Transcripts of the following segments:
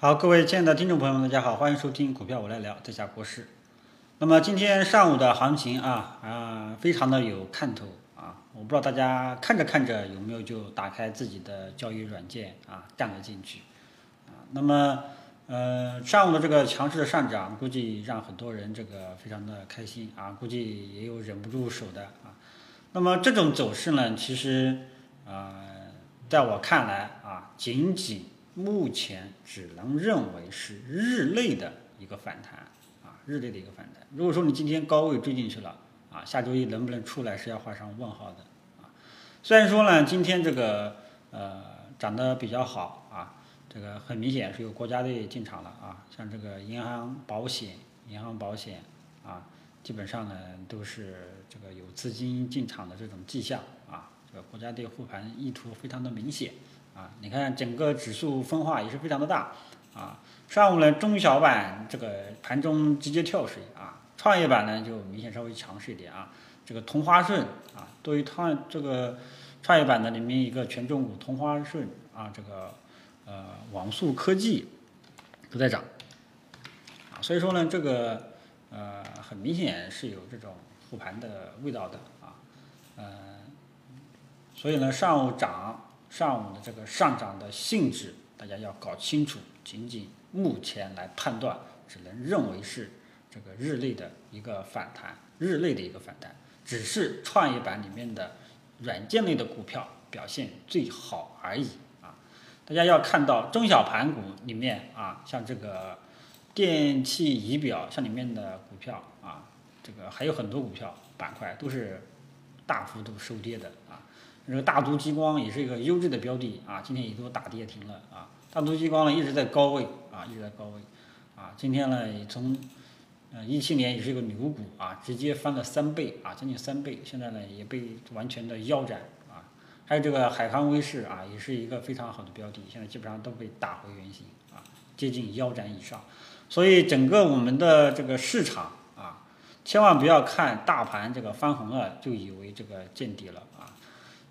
好，各位亲爱的听众朋友们，大家好，欢迎收听股票我来聊，在下国师。那么今天上午的行情啊啊，非常的有看头啊，我不知道大家看着看着有没有就打开自己的交易软件啊，干了进去啊。那么呃，上午的这个强势的上涨，估计让很多人这个非常的开心啊，估计也有忍不住手的啊。那么这种走势呢，其实啊，在我看来啊，仅仅目前只能认为是日内的一个反弹啊，日内的一个反弹。如果说你今天高位追进去了啊，下周一能不能出来是要画上问号的啊。虽然说呢，今天这个呃涨得比较好啊，这个很明显是有国家队进场了啊，像这个银行、保险、银行、保险啊，基本上呢都是这个有资金进场的这种迹象啊，这个国家队护盘意图非常的明显啊。你看整个指数分化也是非常的大啊。上午呢，中小板这个盘中直接跳水啊。创业板呢就明显稍微强势一点啊，这个同花顺啊，对于创这个创业板的里面一个权重股同花顺啊，这个呃网速科技都在涨啊，所以说呢这个呃很明显是有这种护盘的味道的啊，呃，所以呢上午涨上午的这个上涨的性质大家要搞清楚，仅仅目前来判断，只能认为是。这个日内的一个反弹，日内的一个反弹，只是创业板里面的软件类的股票表现最好而已啊！大家要看到中小盘股里面啊，像这个电器仪表，像里面的股票啊，这个还有很多股票板块都是大幅度收跌的啊。这个大都激光也是一个优质的标的啊，今天也都打跌停了啊。大都激光呢一直在高位啊，一直在高位啊，今天呢也从呃，一七年也是一个牛股啊，直接翻了三倍啊，将近三倍。现在呢也被完全的腰斩啊。还有这个海康威视啊，也是一个非常好的标的，现在基本上都被打回原形啊，接近腰斩以上。所以整个我们的这个市场啊，千万不要看大盘这个翻红了就以为这个见底了啊。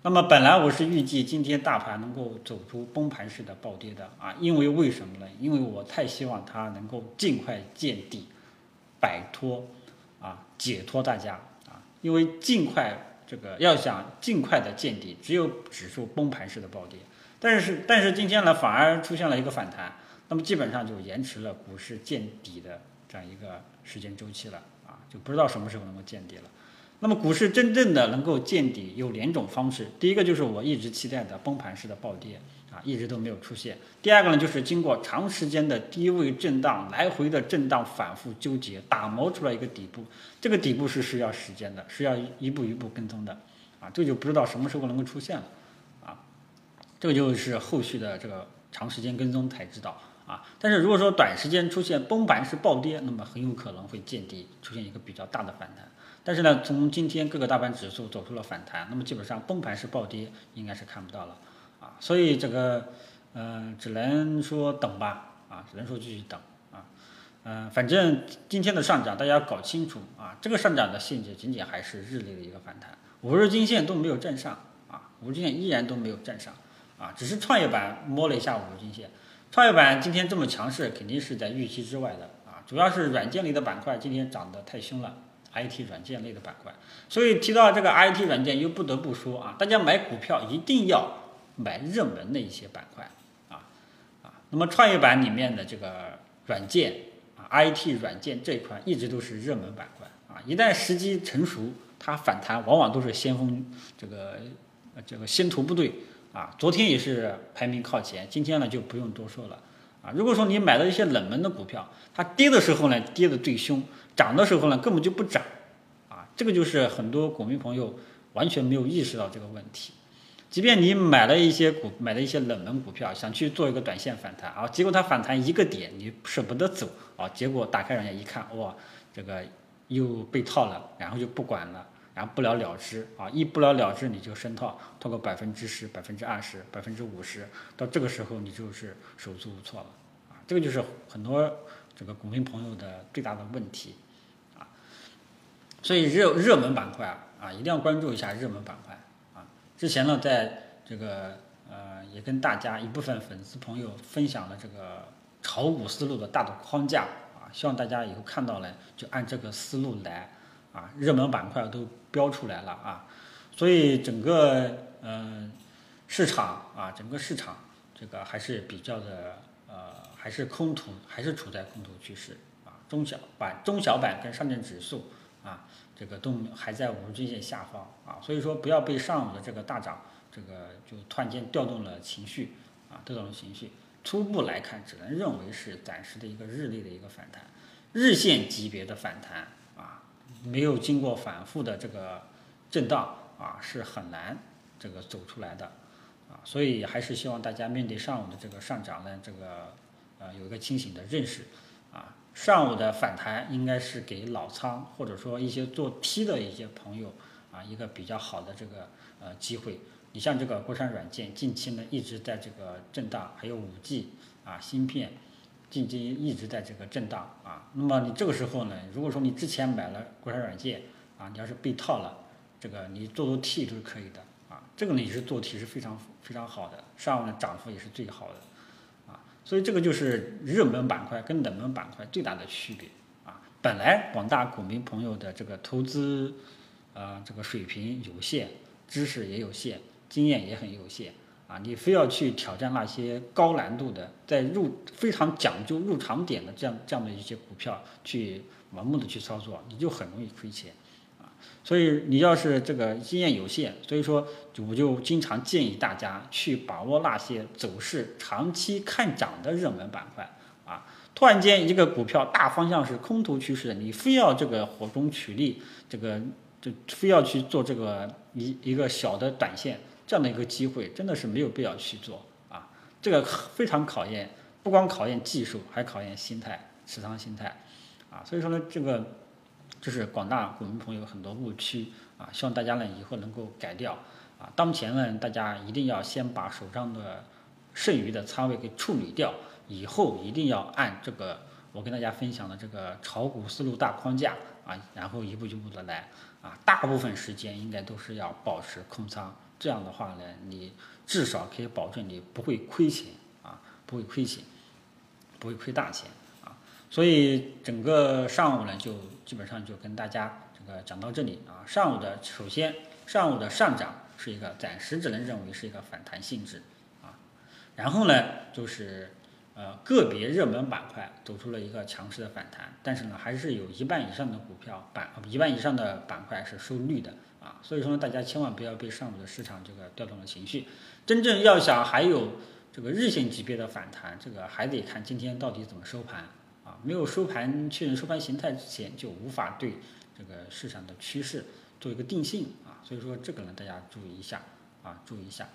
那么本来我是预计今天大盘能够走出崩盘式的暴跌的啊，因为为什么呢？因为我太希望它能够尽快见底。摆脱啊，解脱大家啊，因为尽快这个要想尽快的见底，只有指数崩盘式的暴跌。但是但是今天呢，反而出现了一个反弹，那么基本上就延迟了股市见底的这样一个时间周期了啊，就不知道什么时候能够见底了。那么股市真正的能够见底有两种方式，第一个就是我一直期待的崩盘式的暴跌。啊，一直都没有出现。第二个呢，就是经过长时间的低位震荡、来回的震荡、反复纠结，打磨出来一个底部。这个底部是需要时间的，是要一步一步跟踪的。啊，这就不知道什么时候能够出现了。啊，这个就是后续的这个长时间跟踪才知道。啊，但是如果说短时间出现崩盘式暴跌，那么很有可能会见底，出现一个比较大的反弹。但是呢，从今天各个大盘指数走出了反弹，那么基本上崩盘式暴跌应该是看不到了。啊，所以这个，嗯，只能说等吧，啊，只能说继续等，啊，嗯，反正今天的上涨大家要搞清楚，啊，这个上涨的性质仅仅还是日内的一个反弹，五日均线都没有站上，啊，五日均线依然都没有站上，啊，只是创业板摸了一下五日均线，创业板今天这么强势，肯定是在预期之外的，啊，主要是软件类的板块今天涨得太凶了，IT 软件类的板块，所以提到这个 IT 软件，又不得不说啊，大家买股票一定要。买热门的一些板块，啊啊，那么创业板里面的这个软件啊，IT 软件这一块一直都是热门板块啊，一旦时机成熟，它反弹往往都是先锋，这个这个先头部队啊，昨天也是排名靠前，今天呢就不用多说了啊。如果说你买了一些冷门的股票，它跌的时候呢跌的最凶，涨的时候呢根本就不涨啊，这个就是很多股民朋友完全没有意识到这个问题。即便你买了一些股，买了一些冷门股票，想去做一个短线反弹啊，结果它反弹一个点，你舍不得走啊，结果打开软件一看，哇，这个又被套了，然后就不管了，然后不了了之啊，一不了了之你就深套，套个百分之十、百分之二十、百分之五十，到这个时候你就是手足无措了啊，这个就是很多这个股民朋友的最大的问题，所以热热门板块啊啊，一定要关注一下热门板块啊。之前呢，在这个呃，也跟大家一部分粉丝朋友分享了这个炒股思路的大的框架啊，希望大家以后看到了就按这个思路来啊，热门板块都标出来了啊，所以整个嗯市场啊，整个市场这个还是比较的呃，还是空头，还是处在空头趋势啊，中小板、中小板跟上证指数啊，这个都还在五日均线下方啊，所以说不要被上午的这个大涨。这个就突然间调动了情绪啊，调动了情绪。初步来看，只能认为是暂时的一个日内的一个反弹，日线级别的反弹啊，没有经过反复的这个震荡啊，是很难这个走出来的啊。所以还是希望大家面对上午的这个上涨呢，这个呃有一个清醒的认识。上午的反弹应该是给老仓或者说一些做 T 的一些朋友啊一个比较好的这个呃机会。你像这个国产软件，近期呢一直在这个震荡，还有五 G 啊芯片，近期一直在这个震荡啊。那么你这个时候呢，如果说你之前买了国产软件啊，你要是被套了，这个你做做 T 都是可以的啊。这个呢也是做 T 是非常非常好的，上午的涨幅也是最好的。所以这个就是热门板块跟冷门板块最大的区别啊。本来广大股民朋友的这个投资啊这个水平有限，知识也有限。经验也很有限啊！你非要去挑战那些高难度的，在入非常讲究入场点的这样这样的一些股票，去盲目的去操作，你就很容易亏钱！所以你要是这个经验有限，所以说我就经常建议大家去把握那些走势长期看涨的热门板块啊！突然间一个股票大方向是空头趋势，你非要这个火中取栗，这个就非要去做这个一一个小的短线。这样的一个机会真的是没有必要去做啊！这个非常考验，不光考验技术，还考验心态、持仓心态啊！所以说呢，这个就是广大股民朋友很多误区啊，希望大家呢以后能够改掉啊！当前呢，大家一定要先把手上的剩余的仓位给处理掉，以后一定要按这个我跟大家分享的这个炒股思路大框架啊，然后一步一步的来啊！大部分时间应该都是要保持空仓。这样的话呢，你至少可以保证你不会亏钱啊，不会亏钱，不会亏大钱。所以整个上午呢，就基本上就跟大家这个讲到这里啊。上午的首先，上午的上涨是一个暂时只能认为是一个反弹性质啊。然后呢，就是呃个别热门板块走出了一个强势的反弹，但是呢，还是有一半以上的股票板一半以上的板块是收绿的。啊，所以说呢，大家千万不要被上午的市场这个调动了情绪，真正要想还有这个日线级别的反弹，这个还得看今天到底怎么收盘啊。没有收盘确认收盘形态之前，就无法对这个市场的趋势做一个定性啊。所以说这个呢，大家注意一下啊，注意一下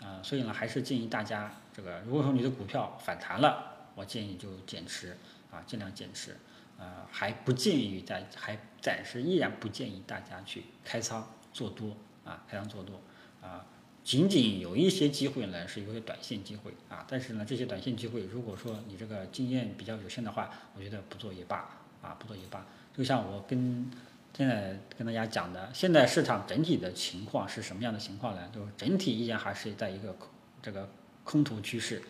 啊。所以呢，还是建议大家这个，如果说你的股票反弹了，我建议就减持啊，尽量减持。呃，还不建议在，还暂时依然不建议大家去开仓做多啊，开仓做多啊，仅仅有一些机会呢，是一个短线机会啊，但是呢，这些短线机会，如果说你这个经验比较有限的话，我觉得不做也罢啊，不做也罢。就像我跟现在跟大家讲的，现在市场整体的情况是什么样的情况呢？就是整体依然还是在一个空这个空头趋势，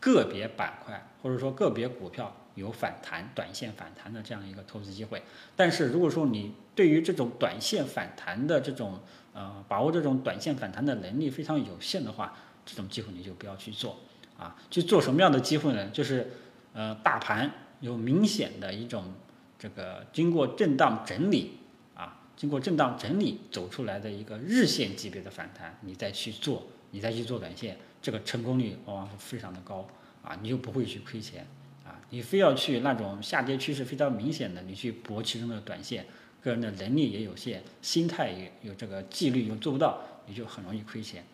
个别板块或者说个别股票。有反弹、短线反弹的这样一个投资机会，但是如果说你对于这种短线反弹的这种呃把握这种短线反弹的能力非常有限的话，这种机会你就不要去做啊。去做什么样的机会呢？就是呃大盘有明显的一种这个经过震荡整理啊，经过震荡整理走出来的一个日线级别的反弹，你再去做，你再去做短线，这个成功率往往是非常的高啊，你就不会去亏钱啊。你非要去那种下跌趋势非常明显的，你去搏其中的短线，个人的能力也有限，心态也有这个纪律又做不到，你就很容易亏钱，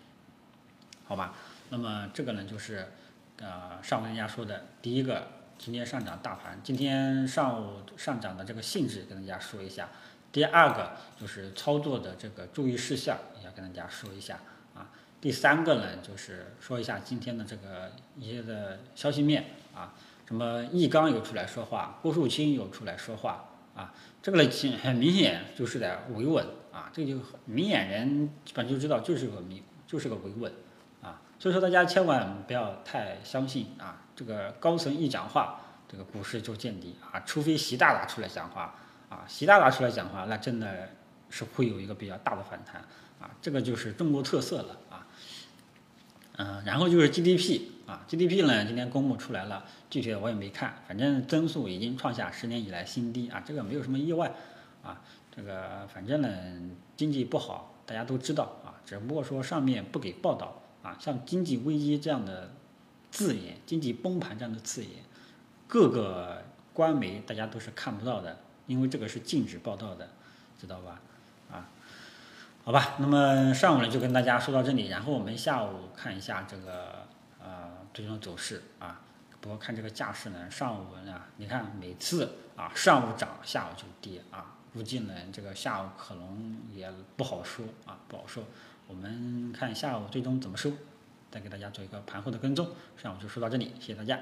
好吧？那么这个呢，就是呃上午人家说的第一个，今天上涨大盘，今天上午上涨的这个性质跟大家说一下。第二个就是操作的这个注意事项，也要跟大家说一下啊。第三个呢，就是说一下今天的这个一些的消息面啊。什么易纲有出来说话，郭树清有出来说话啊，这个呢，很明显就是在维稳啊，这个就明眼人基本就知道就是个明就是个维稳啊，所以说大家千万不要太相信啊，这个高层一讲话，这个股市就见底啊，除非习大大出来讲话啊，习大大出来讲话，那真的是会有一个比较大的反弹啊，这个就是中国特色了嗯，然后就是 GDP 啊，GDP 呢今天公布出来了，具体的我也没看，反正增速已经创下十年以来新低啊，这个没有什么意外啊，这个反正呢经济不好，大家都知道啊，只不过说上面不给报道啊，像经济危机这样的字眼，经济崩盘这样的字眼，各个官媒大家都是看不到的，因为这个是禁止报道的，知道吧？好吧，那么上午呢就跟大家说到这里，然后我们下午看一下这个呃最终走势啊。不过看这个架势呢，上午呢，你看每次啊上午涨，下午就跌啊，估计呢这个下午可能也不好说啊，不好说。我们看下午最终怎么收，再给大家做一个盘后的跟踪。上午就说到这里，谢谢大家。